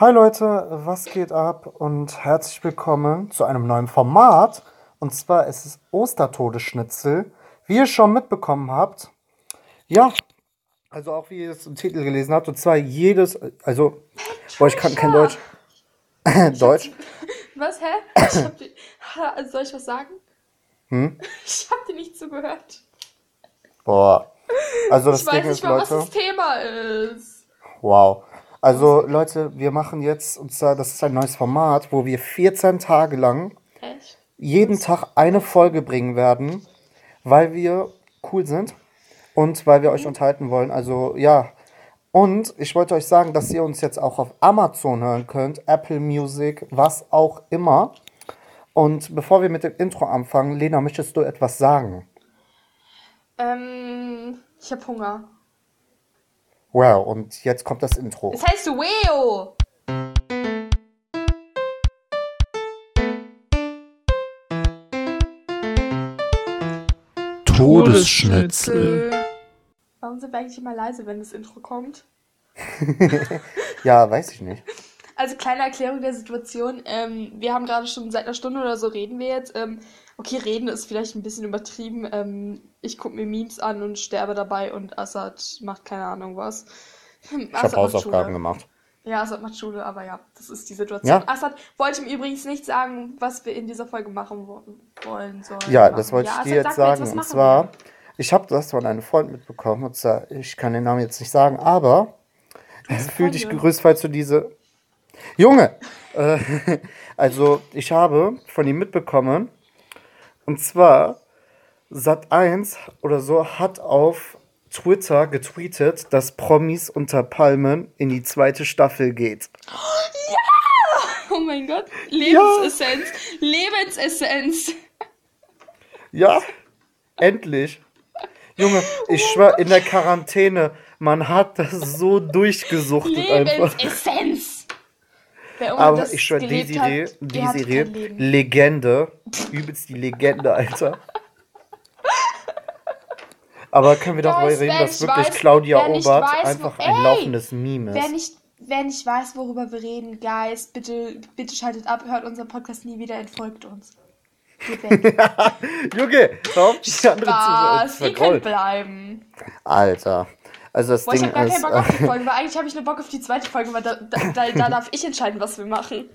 Hi Leute, was geht ab und herzlich willkommen zu einem neuen Format. Und zwar ist es Ostertodeschnitzel. Wie ihr schon mitbekommen habt, ja, also auch wie ihr es im Titel gelesen habt, und zwar jedes, also, boah, ich kann kein Deutsch. Deutsch. Was, hä? Ich hab die, Ha, soll ich was sagen? Hm? Ich hab dir nicht zugehört. Boah. Also das Ich weiß Ding nicht ist, mal, was Leute. das Thema ist. Wow. Also Leute, wir machen jetzt, und zwar, das ist ein neues Format, wo wir 14 Tage lang Echt? jeden Tag eine Folge bringen werden, weil wir cool sind und weil wir euch unterhalten wollen. Also ja. Und ich wollte euch sagen, dass ihr uns jetzt auch auf Amazon hören könnt, Apple Music, was auch immer. Und bevor wir mit dem Intro anfangen, Lena, möchtest du etwas sagen? Ähm, ich hab Hunger. Wow, und jetzt kommt das Intro. Es heißt Weo. Todesschnitzel. Warum sind wir eigentlich immer leise, wenn das Intro kommt? Ja, weiß ich nicht. Also kleine Erklärung der Situation. Ähm, wir haben gerade schon seit einer Stunde oder so reden wir jetzt. Ähm, okay, reden ist vielleicht ein bisschen übertrieben. Ähm, ich gucke mir Memes an und sterbe dabei und Assad macht keine Ahnung was. Ich habe Hausaufgaben gemacht. Ja, Assad macht Schule, aber ja, das ist die Situation. Ja. Assad wollte mir übrigens nicht sagen, was wir in dieser Folge machen wo wollen sollen. Ja, machen. das wollte ich Assad, dir jetzt sagen. was Und zwar, wir. ich habe das von einem Freund mitbekommen. Und zwar, ich kann den Namen jetzt nicht sagen, aber fühl dich gegrüßt, falls du diese. Junge! Äh, also, ich habe von ihm mitbekommen. Und zwar, Sat1 oder so hat auf Twitter getweetet, dass Promis unter Palmen in die zweite Staffel geht. Oh mein Gott, Lebensessenz, Lebensessenz. Ja, endlich. Junge, ich schwör, in der Quarantäne, man hat das so durchgesuchtet einfach. Lebensessenz. Wer Aber ich schwör, gelebt Desiree, hat, kein Leben. Legende. Übelst die Legende, Alter. Aber können wir darüber reden, wer dass wirklich weiß- Claudia wer Obert weiß, wo- einfach ein Ey, laufendes Meme Wer ist? nicht, wer nicht weiß, worüber wir reden, Guys, bitte, bitte schaltet ab, hört unseren Podcast nie wieder, entfolgt uns. Junge, auf, die andere zu Ihr könnt bleiben. Alter. Also das Boah, ich Ding hab gar keinen ist, Bock auf die äh, Folge, weil eigentlich habe ich nur Bock auf die zweite Folge, weil da, da, da, da darf ich entscheiden, was wir machen.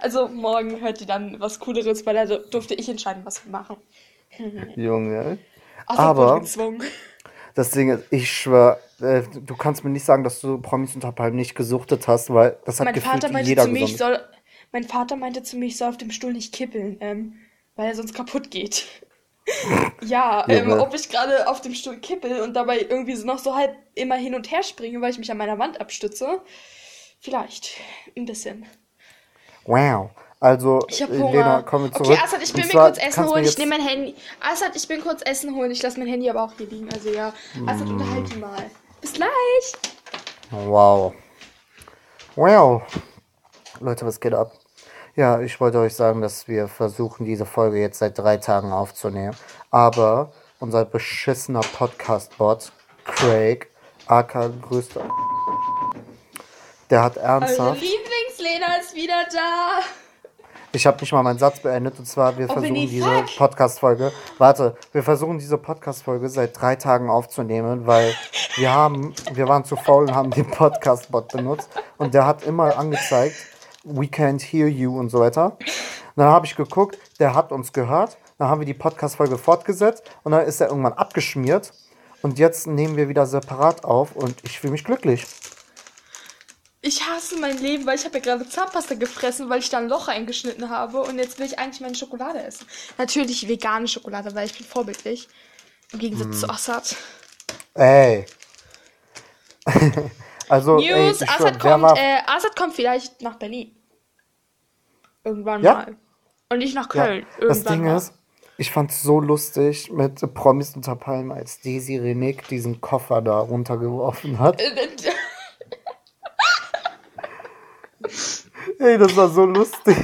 Also morgen hört ihr dann was Cooleres, weil da durfte ich entscheiden, was wir machen. Junge. Also Aber-. Das Ding ist, ich schwör, äh, du kannst mir nicht sagen, dass du Promis unter Palmen nicht gesuchtet hast, weil das hat Mein gefühlt Vater meinte jeder zu mir, ich soll. Mein Vater meinte zu mir, ich soll auf dem Stuhl nicht kippeln, ähm, weil er sonst kaputt geht. ja, ähm, ob ich gerade auf dem Stuhl kippel und dabei irgendwie so noch so halb immer hin und her springe, weil ich mich an meiner Wand abstütze. Vielleicht. Ein bisschen. Wow. Also, Ich hab Hunger. Lena, wir zurück. Okay, Assad, ich Und bin mir zwar kurz Essen holen. mir Ich nehme mein Handy. Assad, ich bin kurz Essen holen. Ich lasse mein Handy aber auch hier liegen. Also ja. Assad, Mm. unterhalte mal. Bis gleich. Wow. Wow. Leute, was geht ab? Ja, ich wollte euch sagen, dass wir versuchen, diese Folge jetzt seit drei Tagen aufzunehmen. Aber unser beschissener Podcast-Bot, Craig, aka größter, der hat Eure ernsthaft. Lieblingslena ist wieder da. Ich habe nicht mal meinen Satz beendet und zwar, wir Oh, versuchen Winnie, diese. Podcast-Folge. Warte, wir versuchen diese Podcast-Folge seit drei Tagen aufzunehmen, weil wir haben, wir waren zu faul und haben den Podcast-Bot benutzt und der hat immer angezeigt, we can't hear you und so weiter. Und dann habe ich geguckt, der hat uns gehört, dann haben wir die Podcast-Folge fortgesetzt und dann ist er irgendwann abgeschmiert und jetzt nehmen wir wieder separat auf und ich fühle mich glücklich. Ich hasse mein Leben, weil ich habe ja gerade Zahnpasta gefressen, weil ich da ein Loch eingeschnitten habe und jetzt will ich eigentlich meine Schokolade essen. Natürlich vegane Schokolade, weil ich bin vorbildlich. Im Gegensatz Hm. zu Assad. Ey. also, ey, News, schwör, Assad kommt, war äh, Assad kommt vielleicht nach Berlin. Irgendwann Ja? mal. Und nicht nach Ja, Köln. das Irgendwann Ding mal. ist, ich fand es so lustig mit Promis unter Palmen, als Desi Renick diesen Koffer da runtergeworfen hat. Äh, äh, Ey, das war so lustig.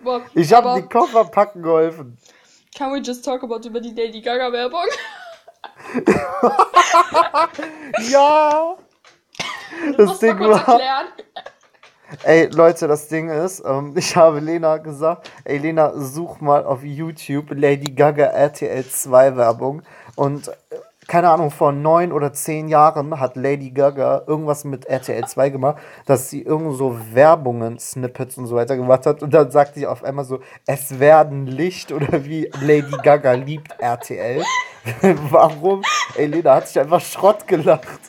boah, Ich habe die Koffer packen geholfen. Can we just talk about über die Lady Gaga Werbung? Ja! Du Das Ding war-. Ey, Leute, das Ding ist, ähm, ich habe Lena gesagt, ey Lena, such mal auf YouTube Lady Gaga RTL 2 Werbung. Und äh, keine Ahnung, vor neun oder zehn Jahren hat Lady Gaga irgendwas mit RTL 2 gemacht, dass sie irgend so Werbungen, Snippets und so weiter gemacht hat. Und dann sagt sie auf einmal so, es werden Licht oder wie Lady Gaga liebt RTL. Warum? Ey, Lena hat sich einfach Schrott gelacht.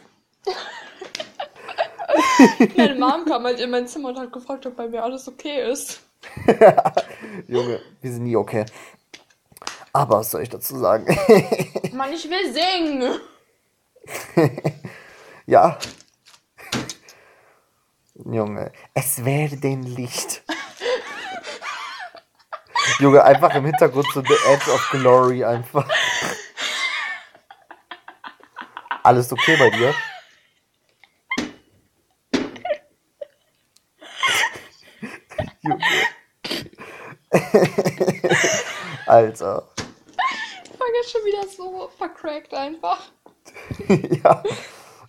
Meine Mom kam halt in mein Zimmer und hat gefragt, ob bei mir alles okay ist. Junge, wir sind nie okay. Aber was soll ich dazu sagen? Mann, ich will singen. ja. Junge, es werde Licht. Junge, einfach im Hintergrund so The Edge of Glory einfach. Alles okay bei dir? Junge. Alter. Ich war jetzt schon wieder so vercrackt einfach. ja,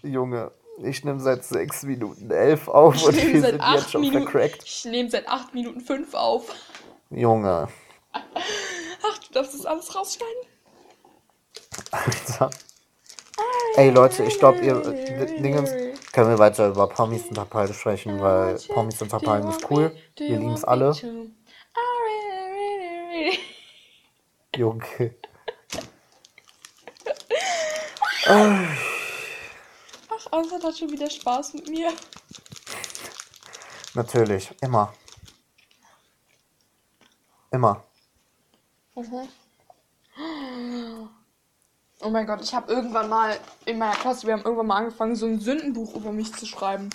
Junge, ich nehme seit 6 Minuten 11 auf Ich und wir sind jetzt 8 schon Minuten. vercrackt. Ich nehme seit 8 Minuten 5 auf. Junge, Ach, du darfst das alles rausschneiden? Alter. Ey Leute, ich glaube, ihr Dingens können wir weiter über Pommes und Tapal sprechen, weil Pommes und Tapal ist cool. Wir lieben es alle. Junge. Ach, Ansat hat schon wieder Spaß mit mir. Natürlich, immer. Immer. Oh mein Gott, ich habe irgendwann mal in meiner Klasse, wir haben irgendwann mal angefangen, so ein Sündenbuch über mich zu schreiben.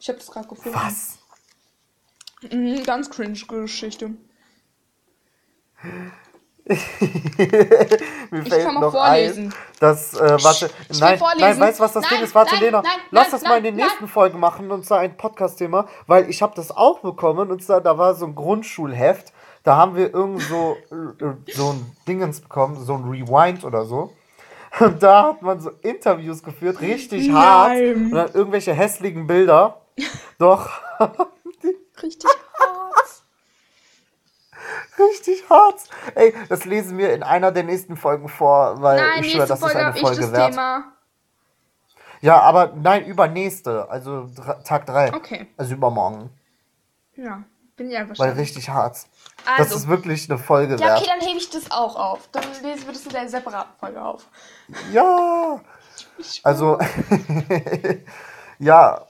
Ich habe das gerade gefunden. Was? Mhm, ganz cringe Geschichte. Mir Ich kann mal noch vorlesen. ein, dass, äh, warte, ich nein, nein, weißt du, was das Nein, Ding ist? Warte, nein, Lena, nein, lass nein, das mal in den nein, nächsten Folgen machen, und zwar ein Podcast-Thema, weil ich habe das auch bekommen, und zwar, da war so ein Grundschulheft, da haben wir irgend so, äh, so ein Dingens bekommen, so ein Rewind oder so. Und da hat man so Interviews geführt, richtig hart, Nein. und dann irgendwelche hässlichen Bilder. Doch, Richtig hart. richtig hart. Ey, das lesen wir in einer der nächsten Folgen vor, weil Nein, ich schwöre, das ist Folge eine habe ich Folge das wert. Thema. Ja, aber nein, übernächste, also Tag 3. Okay. Also übermorgen. Ja, bin ich einfach Weil richtig hart. Das Also. ist wirklich eine Folge Ja, okay, wert. dann hebe ich das auch auf. Dann lesen wir das in der separaten Folge auf. Ja. Also, ja.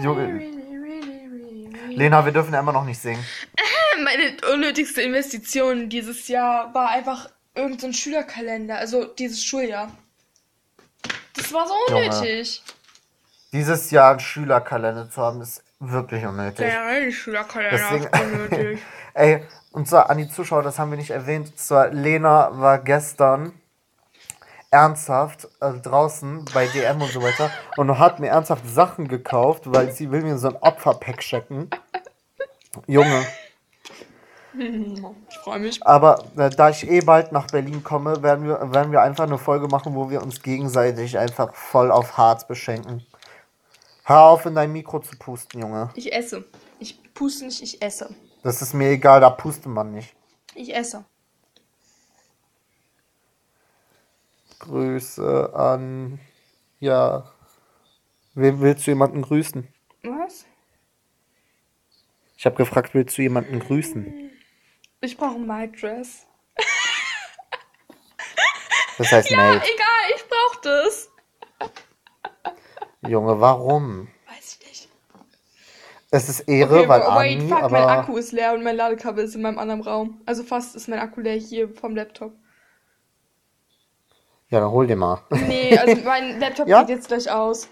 Junge. Lena, wir dürfen ja immer noch nicht singen. Meine unnötigste Investition dieses Jahr war einfach irgendein so Schülerkalender, also dieses Schuljahr. Das war so Junge. unnötig. Dieses Jahr einen Schülerkalender zu haben, ist wirklich unnötig. Der Schülerkalender Deswegen- ist unnötig. Ey, und zwar an die Zuschauer, das haben wir nicht erwähnt. Und zwar, Lena war gestern ernsthaft äh, draußen bei DM und so weiter und hat mir ernsthaft Sachen gekauft, weil sie will mir so ein Opferpack checken. Junge. Ich freue mich. Aber äh, da ich eh bald nach Berlin komme, werden wir, werden wir einfach eine Folge machen, wo wir uns gegenseitig einfach voll auf Harz beschenken. Hör auf, in dein Mikro zu pusten, Junge. Ich esse. Ich puste nicht, ich esse. Das ist mir egal, da pustet man nicht. Ich esse. Grüße an. Ja. Wem willst du jemanden grüßen? Was? Ich habe gefragt, willst du jemanden grüßen? Ich brauche ein Mic Dress. Das heißt Ja, Mate. egal, ich brauche das. Junge, warum? Weiß ich nicht. Es ist Ehre, Okay, weil wait, Ani, fuck, mein aber. Akku ist leer und mein Ladekabel ist in meinem anderen Raum. Also fast ist mein Akku leer hier vom Laptop. Ja, dann hol dir mal. Nee, also mein Laptop Ja? geht jetzt gleich aus.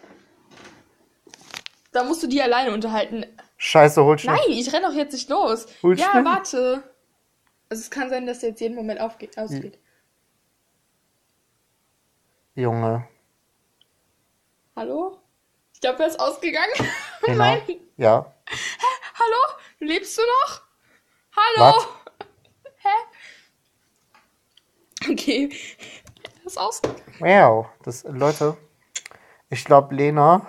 Da musst du die alleine unterhalten. Scheiße, hol schnell. Nein, ich renn doch jetzt nicht los. Hol ja, schnell. warte. Also es kann sein, dass der jetzt jeden Moment aufgeht, ausgeht. Junge. Hallo? Ich glaube, er ist ausgegangen. Lena? Nein. Ja. Hallo? Lebst du noch? Hallo? Was? Hä? Okay. Er ist ausgegangen. Wow. Das, Leute, Ich glaube, Lena,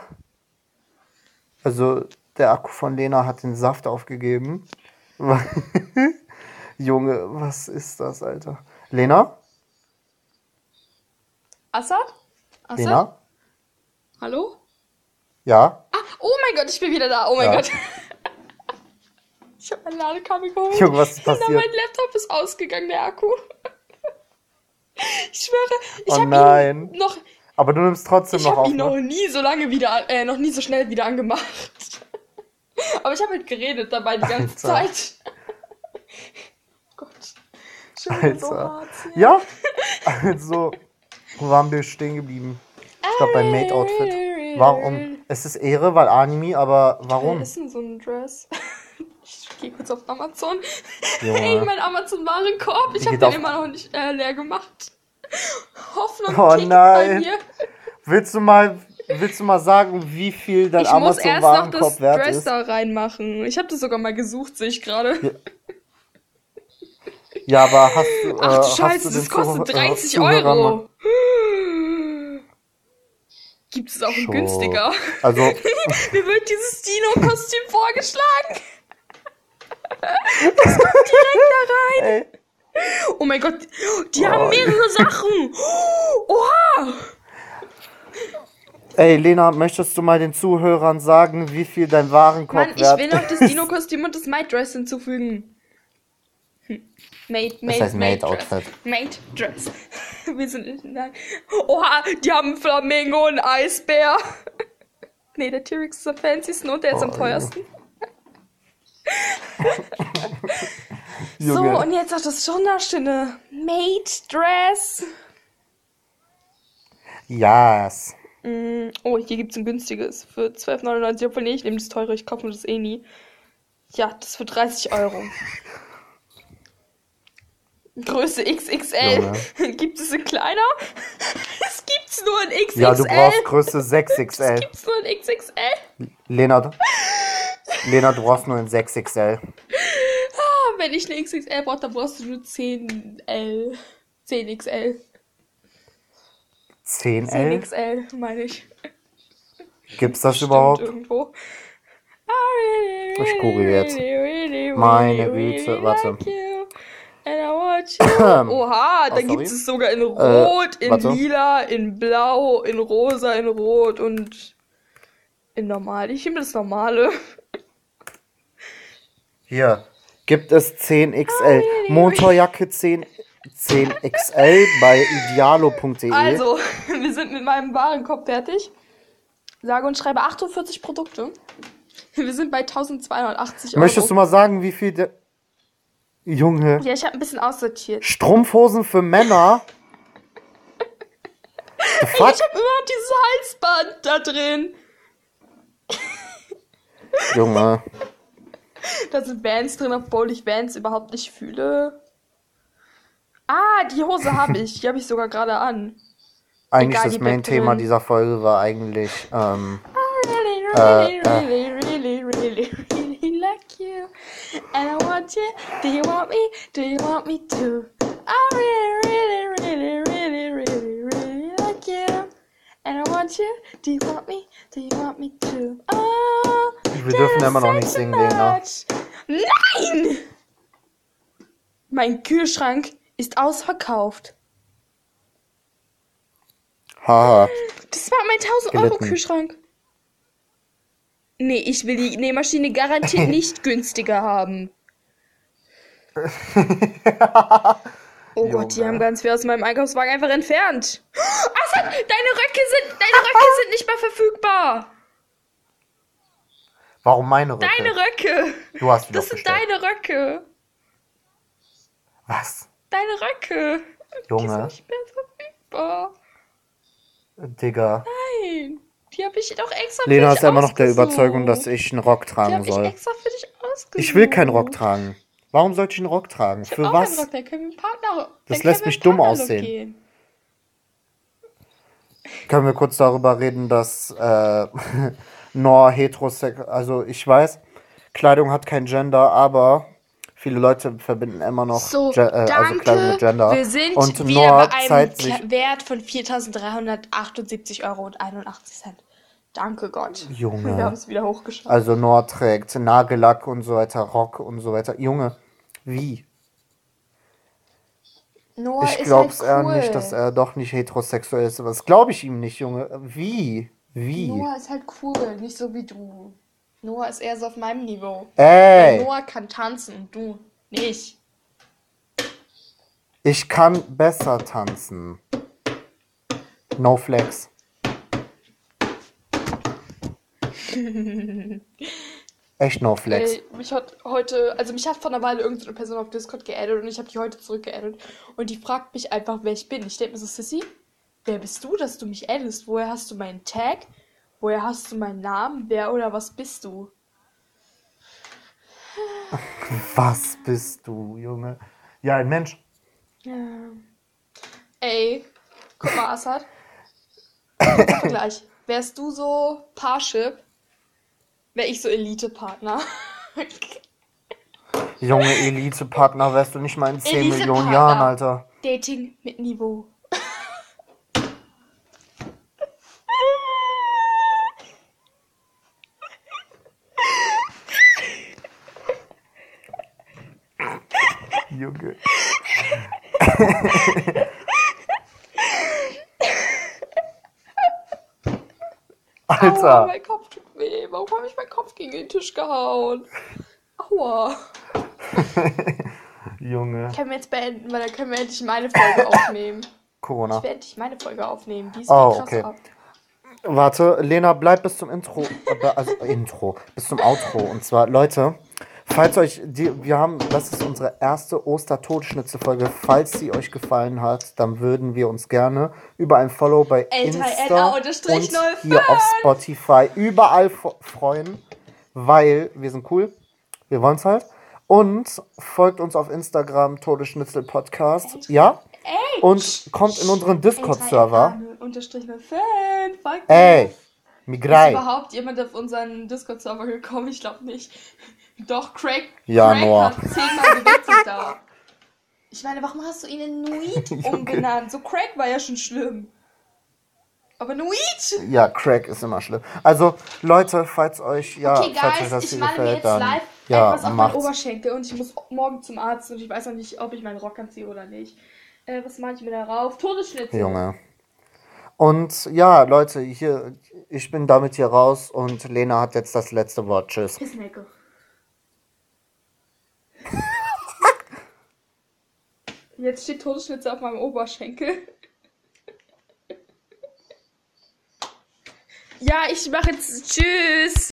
also der Akku von Lena hat den Saft aufgegeben. Junge, was ist das, Alter? Lena? Assad? Assad? Lena? Hallo? Ja? Ah, oh mein Gott, ich bin wieder da. Oh mein Ja. Gott. Ich habe mein Ladekabel geholt. Junge, was ist dann passiert? mein Laptop ist ausgegangen, der Akku. Ich schwöre, ich Oh habe ihn noch, Aber du nimmst trotzdem ich noch habe auf. ihn noch Ne? nie so lange wieder, äh, noch nie so schnell wieder angemacht. Aber ich habe halt geredet dabei die ganze Alter. Zeit. Gott. So Alter. hart. Ja? Also, wo waren wir stehen geblieben? Ich glaube beim Mate-Outfit. Warum? Es ist Ehre, weil Anime, aber warum? Was ist denn so ein Dress? Ich gehe kurz auf Amazon. Junge. Ey, mein Amazon-Warenkorb. Ich habe den auf- immer noch nicht äh, leer gemacht. Hoffnung Oh kickt nein. bei mir. Willst du mal, willst du mal sagen, wie viel dein Ich muss erst noch Amazon-Warenkorb das wert Dress ist? da reinmachen. Ich habe das sogar mal gesucht, sehe ich gerade. Ja, aber hast du. Ach äh, du hast Scheiße, das kostet Zuh- äh, 30 Zuhörern mal- Euro. Gibt es auch Schon. günstiger? Also, Mir wird dieses Dino-Kostüm vorgeschlagen. Das kommt direkt da rein. ey, Oh mein Gott, die Oh. haben mehrere Sachen. Oha! ey, Lena, möchtest du mal den Zuhörern sagen, wie viel dein Warenkorb Mann, ich wert will noch das? Dino-Kostüm und das Maid-Dress hinzufügen. Hm. Maid, Maid, heißt Maid Maid-Outfit? Dress. Maid-Dress. Wir sind in der... Oha, die haben einen Flamingo und einen Eisbär. Nee, der T-Rex ist am fancysten und der ist am Oh, teuersten. So, und jetzt auch das wunderschöne Maid-Dress. Yes. Mm, Oh, hier gibt es ein günstiges für 12,99. Obwohl, nee, ich nehme das teure, ich kaufe mir das eh nie. Ja, das für 30 Euro. Größe XXL. gibt es in kleiner? Es gibt's nur in XXL. Ja, du brauchst Größe 6XL. Gibt's nur in XXL? Lena, Lena, du brauchst nur ein 6XL. Ah, wenn ich eine XXL brauche, dann brauchst du nur 10L. 10XL. 10L? 10XL, meine ich. Gibt's das Stimmt überhaupt? irgendwo. Ich google jetzt. Meine Güte, warte. Oha, da Oh, gibt es sogar in Rot, in warte. Lila, in Blau, in Rosa, in Rot und in Normal. Ich nehme das Normale. Hier. Gibt es 10XL. Motorjacke 10, 10XL bei idealo.de. Also, wir sind mit meinem Warenkorb fertig. Sage und schreibe 48 Produkte. Wir sind bei 1280 Euro. Möchtest du mal sagen, wie viel. Junge. Ja, ich habe ein bisschen aussortiert. Strumpfhosen für Männer? Fuck? Ich habe immer noch dieses Halsband da drin. Junge. Da sind Bands drin, obwohl ich Bands überhaupt nicht fühle. Ah, die Hose habe ich. Die habe ich sogar gerade an. Eigentlich Egal, das die Main-Thema dieser Folge war eigentlich. Ähm, Really, Äh, really, äh. really, really, really, really you. And I want you. Do you want me? Do you want me too? I really, really, really, really, really, really like you. And I want you. Do you want me? Do you want me too? Oh, Wir dürfen immer noch nicht singen, Lena. much. Nein! Mein Kühlschrank ist ausverkauft. haha. Das war mein 1000 Euro Gelitten. Kühlschrank. Nee, ich will die Nähmaschine garantiert nicht günstiger haben. Oh Gott, die Junge. haben ganz viel aus meinem Einkaufswagen einfach entfernt. Assad, deine Röcke sind, deine Röcke sind nicht mehr verfügbar. Warum meine Röcke? Deine Röcke. Du hast die Das sind bestellt. deine Röcke. Was? Deine Röcke. Die sind Junge. nicht mehr verfügbar. Digga. Nein. Die habe ich doch extra für Lena dich ist immer noch der ausgesucht. Überzeugung, dass ich einen Rock Die tragen habe ich soll. extra für dich ausgesucht. Ich will keinen Rock tragen. Warum sollte ich einen Rock tragen? Ich hab Für auch was? Rock, dann können wir Partner. Das dann lässt können wir mich dumm Partnerlook aussehen. gehen. Können wir kurz darüber reden, dass äh, Nor heterosexuell, also ich weiß, Kleidung hat kein Gender, aber Viele Leute verbinden immer noch So, Ge- äh, also Kleidung mit. Gender. Wir sind und wieder Noah bei einem zeigt sich, Wert von 4.378,81 Euro. Danke Gott. Junge. Wir haben es wieder hochgeschafft. also Noah trägt Nagellack und so weiter, Rock und so weiter. Junge, wie? Noah Ich ist glaub's halt eher cool. nicht, dass er doch nicht heterosexuell ist. Aber das glaube ich ihm nicht, Junge. Wie? Wie? Noah ist halt cool, nicht so wie du. Noah ist eher so auf meinem Niveau. Ey, Noah kann tanzen und du nicht. ich kann besser tanzen. No flex. Echt no flex. Ey, mich hat heute, also mich hat vor einer Weile irgendeine Person auf Discord geaddet und ich habe die heute zurückgeaddet. Und die fragt mich einfach, wer ich bin. Ich denke mir so, Sissy, wer bist du, dass du mich addest? Woher hast du meinen Tag? Woher hast du meinen Namen? Wer oder was bist du? Was bist du, Junge? Ja, ein Mensch. Ja. Ey, guck mal, Assad. Vergleich. Wärst du so Parship, wär ich so Elite-Partner. Junge Elite-Partner wärst du nicht mal in 10 Elite-Partner. Millionen Jahren, Alter. Dating mit Niveau. Junge. Alter. weh. Warum habe ich meinen Kopf gegen den Tisch gehauen? Aua. Junge. Können wir jetzt beenden, weil dann können wir endlich meine Folge aufnehmen. Corona. Ich werde endlich meine Folge aufnehmen. Die ist Oh, okay. Warte, Lena, bleib bis zum Intro. äh, Also Intro. Bis zum Outro. Und zwar, Leute, falls euch die, wir haben, das ist unsere erste Oster-Totschnitzel-Folge. Falls sie euch gefallen hat, dann würden wir uns gerne über ein Follow bei Insta L3NA und hier auf Spotify überall freuen, weil wir sind cool. Wir wollen's halt. Und folgt uns auf Instagram, Todesschnitzel Podcast. Ja? Und kommt in unseren Discord-Server. Unterstrich 05. Folgt Ey, mir. Ist überhaupt jemand auf unseren Discord-Server gekommen? Ich glaube nicht. Doch, Craig, Ja, Craig hat zehnmal gewechselt da. Ich meine, warum hast du ihn in Nuit umbenannt? So Craig war ja schon schlimm. Aber Nuit? Ja, Crack ist immer schlimm. Also, Leute, falls euch, ja, Okay, falls euch Guys, das ich hier gefällt, jetzt dann, live ja, etwas auf meinen. Oberschenkel und ich muss morgen zum Arzt und ich weiß noch nicht, ob ich meinen Rock anziehe oder nicht. Äh, was mache ich mir darauf? Todesschnitzel. Junge. Und ja, Leute, hier, ich bin damit hier raus und Lena hat jetzt das letzte Wort. Tschüss. Pissnecke. Jetzt steht Todesschnitzel auf meinem Oberschenkel. Ja, ich mache jetzt Tschüss.